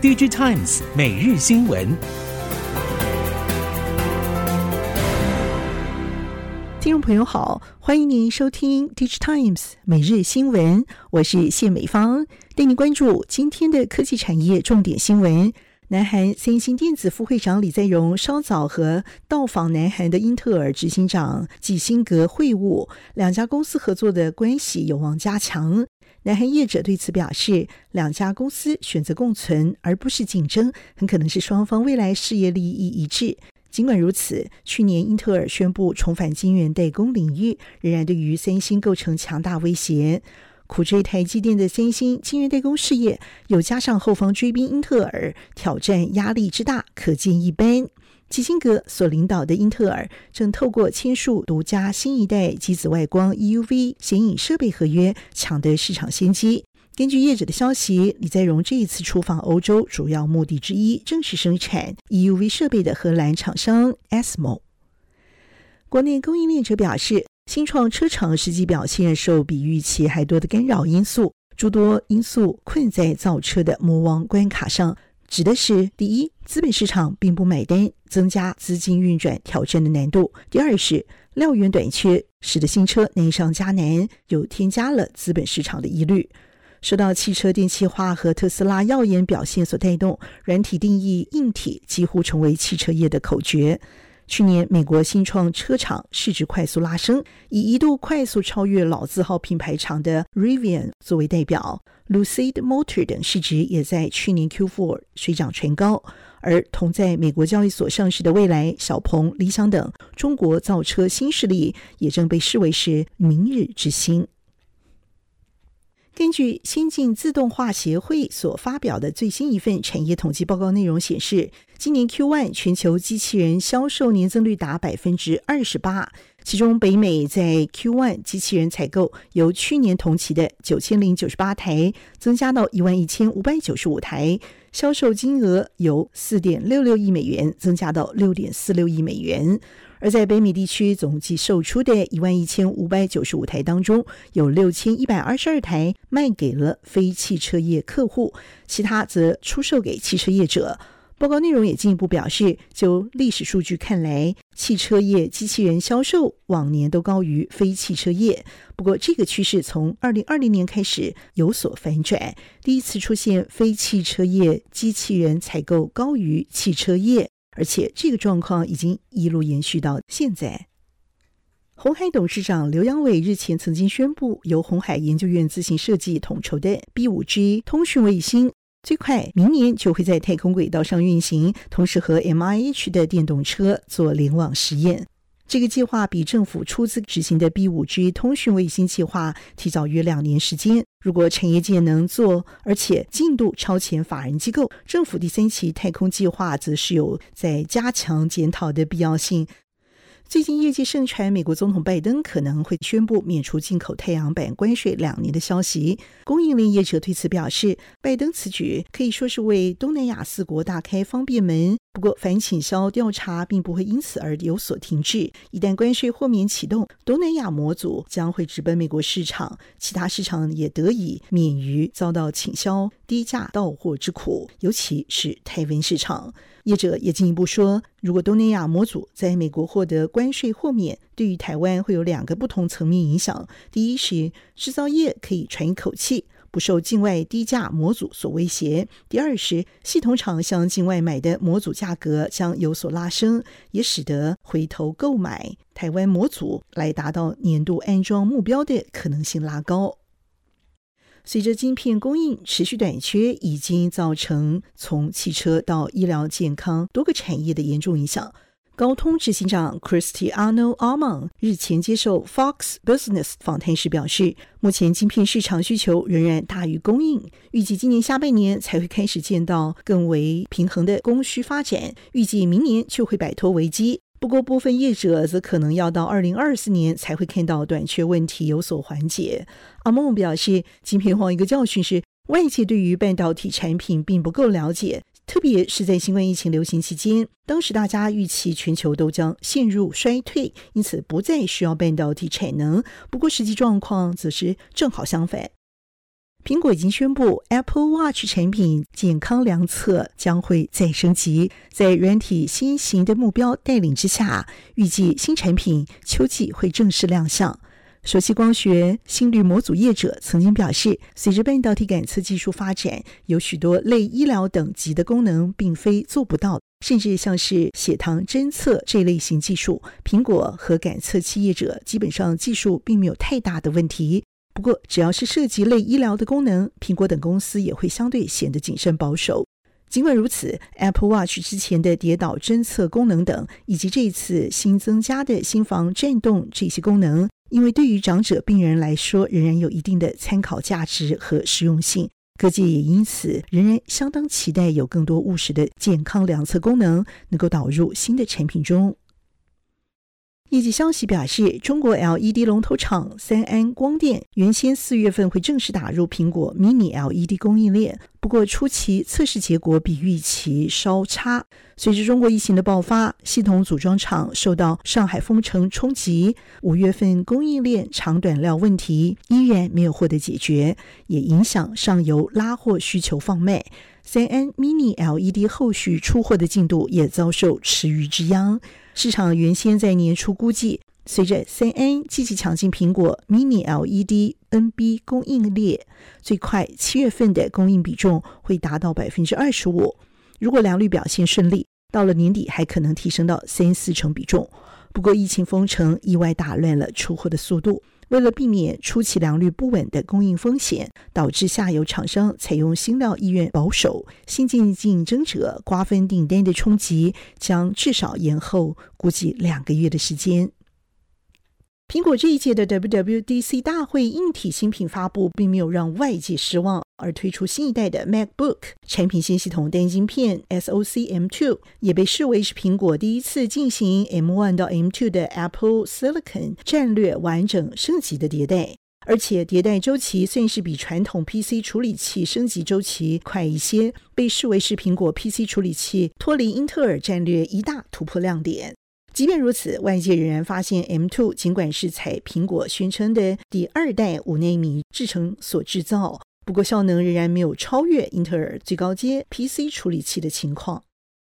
DigiTimes 每日新闻。听众朋友好，欢迎您收听 DigiTimes 每日新闻，我是谢美芳，带您关注今天的科技产业重点新闻。南韩三星电子副会长李在镕稍早和到访南韩的英特尔执行长季辛格会晤，两家公司合作的关系有望加强。南韩业者对此表示，两家公司选择共存而不是竞争，很可能是双方未来事业利益一致。尽管如此，去年英特尔宣布重返晶圆代工领域，仍然对于三星构成强大威胁。苦追台积电的三星晶圆代工事业，又加上后方追兵英特尔，挑战压力之大，可见一斑。基辛格所领导的英特尔正透过签署独家新一代极紫外光 EUV 显影设备合约，抢得市场先机。根据业者的消息，李在镕这一次出访欧洲，主要目的之一正是生产 EUV 设备的荷兰厂商 ASML。国内供应链者表示，新创车厂实际表现受比预期还多的干扰因素，诸多因素困在造车的魔王关卡上。指的是第一，资本市场并不买单，增加资金运转挑战的难度；第二是料源短缺，使得新车难上加难，又添加了资本市场的疑虑。受到汽车电气化和特斯拉耀眼表现所带动，软体定义硬体几乎成为汽车业的口诀。去年，美国新创车厂市值快速拉升，以一度快速超越老字号品牌厂的 Rivian 作为代表，Lucid Motor 等市值也在去年 Q4 水涨船高。而同在美国交易所上市的蔚来、小鹏、理想等中国造车新势力，也正被视为是明日之星。根据新进自动化协会所发表的最新一份产业统计报告内容显示，今年 Q1 全球机器人销售年增率达百分之二十八，其中北美在 Q1 机器人采购由去年同期的九千零九十八台增加到一万一千五百九十五台，销售金额由四点六六亿美元增加到六点四六亿美元。而在北美地区，总计售出的一万一千五百九十五台当中，有六千一百二十二台卖给了非汽车业客户，其他则出售给汽车业者。报告内容也进一步表示，就历史数据看来，汽车业机器人销售往年都高于非汽车业。不过，这个趋势从二零二零年开始有所反转，第一次出现非汽车业机器人采购高于汽车业。而且这个状况已经一路延续到现在。鸿海董事长刘扬伟日前曾经宣布，由鸿海研究院自行设计统筹的 B5G 通讯卫星，最快明年就会在太空轨道上运行，同时和 MIH 的电动车做联网实验。这个计划比政府出资执行的 B 五 G 通讯卫星计划提早约两年时间。如果产业界能做，而且进度超前法人机构，政府第三期太空计划则是有在加强检讨的必要性。最近业界盛传，美国总统拜登可能会宣布免除进口太阳板关税两年的消息。供应链业者对此表示，拜登此举可以说是为东南亚四国大开方便门。不过，反倾销调查并不会因此而有所停滞。一旦关税豁免启动，东南亚模组将会直奔美国市场，其他市场也得以免于遭到倾销低价到货之苦，尤其是台湾市场。业者也进一步说，如果东南亚模组在美国获得关税豁免，对于台湾会有两个不同层面影响。第一是制造业可以喘一口气，不受境外低价模组所威胁；第二是系统厂向境外买的模组价格将有所拉升，也使得回头购买台湾模组来达到年度安装目标的可能性拉高。随着晶片供应持续短缺，已经造成从汽车到医疗健康多个产业的严重影响。高通执行长 Cristiano Amon 日前接受 Fox Business 访谈时表示，目前晶片市场需求仍然大于供应，预计今年下半年才会开始见到更为平衡的供需发展，预计明年就会摆脱危机。不过，部分业者则可能要到二零二四年才会看到短缺问题有所缓解。阿蒙表示，晶片荒一个教训是，外界对于半导体产品并不够了解，特别是在新冠疫情流行期间，当时大家预期全球都将陷入衰退，因此不再需要半导体产能。不过，实际状况则是正好相反。苹果已经宣布，Apple Watch 产品健康量测将会再升级。在软体新型的目标带领之下，预计新产品秋季会正式亮相。首席光学心率模组业者曾经表示，随着半导体感测技术发展，有许多类医疗等级的功能并非做不到，甚至像是血糖侦测这类型技术，苹果和感测器业者基本上技术并没有太大的问题。不过，只要是涉及类医疗的功能，苹果等公司也会相对显得谨慎保守。尽管如此，Apple Watch 之前的跌倒侦测功能等，以及这次新增加的心房震动这些功能，因为对于长者病人来说，仍然有一定的参考价值和实用性。各界也因此仍然相当期待有更多务实的健康量测功能能够导入新的产品中。业绩消息表示，中国 LED 龙头厂三安光电原先四月份会正式打入苹果 Mini LED 供应链，不过初期测试结果比预期稍差。随着中国疫情的爆发，系统组装厂受到上海封城冲击，五月份供应链长短料问题依然没有获得解决，也影响上游拉货需求放慢。三安 Mini LED 后续出货的进度也遭受池鱼之殃。市场原先在年初估计，随着三安积极抢进苹果 Mini LED NB 供应链，最快七月份的供应比重会达到百分之二十五。如果良率表现顺利，到了年底还可能提升到三四成比重。不过疫情封城意外打乱了出货的速度。为了避免初期良率不稳的供应风险，导致下游厂商采用新料意愿保守，新进竞争者瓜分订单的冲击将至少延后估计两个月的时间。苹果这一届的 WWDC 大会硬体新品发布，并没有让外界失望，而推出新一代的 MacBook 产品线系统单晶片 SoC M2，也被视为是苹果第一次进行 M1 到 M2 的 Apple Silicon 战略完整升级的迭代，而且迭代周期算是比传统 PC 处理器升级周期快一些，被视为是苹果 PC 处理器脱离英特尔战略一大突破亮点。即便如此，外界仍然发现 M2 尽管是采苹果宣称的第二代五纳米制程所制造，不过效能仍然没有超越英特尔最高阶 PC 处理器的情况。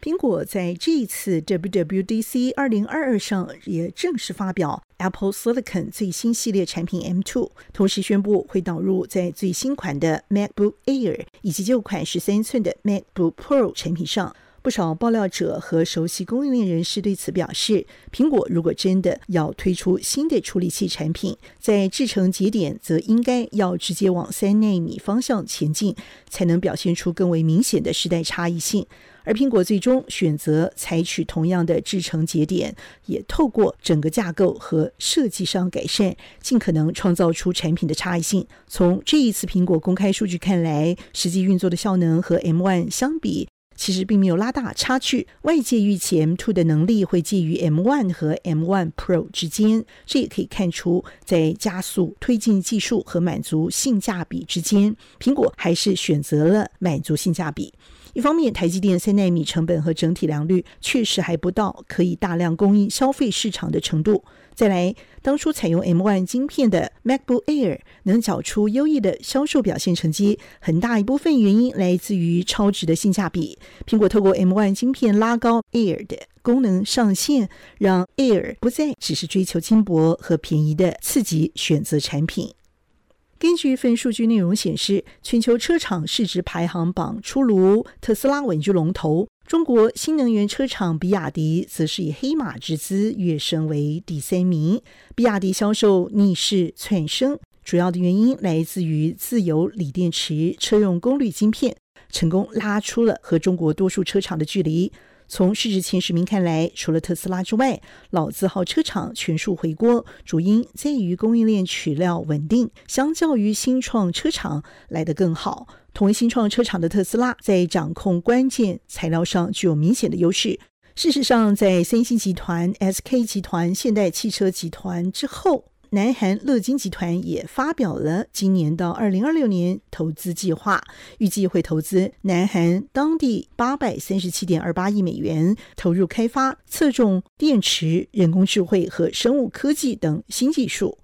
苹果在这一次 WWDC 2022上也正式发表 Apple Silicon 最新系列产品 M2，同时宣布会导入在最新款的 MacBook Air 以及旧款十三寸的 MacBook Pro 产品上。不少爆料者和熟悉供应链人士对此表示，苹果如果真的要推出新的处理器产品，在制程节点则应该要直接往三纳米方向前进，才能表现出更为明显的时代差异性。而苹果最终选择采取同样的制程节点，也透过整个架构和设计上改善，尽可能创造出产品的差异性。从这一次苹果公开数据看来，实际运作的效能和 M1 相比，其实并没有拉大差距，外界预期 M2 的能力会介于 M1 和 M1 Pro 之间，这也可以看出在加速推进技术和满足性价比之间，苹果还是选择了满足性价比。一方面，台积电三纳米成本和整体良率确实还不到可以大量供应消费市场的程度。再来，当初采用 M1 晶片的 MacBook Air 能缴出优异的销售表现成绩，很大一部分原因来自于超值的性价比。苹果透过 M1 芯片拉高 Air 的功能上限，让 Air 不再只是追求轻薄和便宜的次级选择产品。根据一份数据内容显示，全球车厂市值排行榜出炉，特斯拉稳居龙头。中国新能源车厂比亚迪则是以黑马之姿跃升为第三名。比亚迪销售逆势窜升，主要的原因来自于自有锂电池车用功率晶片，成功拉出了和中国多数车厂的距离。从市值前十名看来，除了特斯拉之外，老字号车厂全数回锅，主因在于供应链取料稳定，相较于新创车厂来得更好。同为新创车厂的特斯拉，在掌控关键材料上具有明显的优势。事实上，在三星集团、SK 集团、现代汽车集团之后。南韩乐金集团也发表了今年到二零二六年投资计划，预计会投资南韩当地八百三十七点二八亿美元，投入开发侧重电池、人工智慧和生物科技等新技术。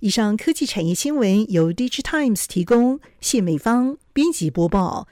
以上科技产业新闻由 DigiTimes 提供，谢美芳编辑播报。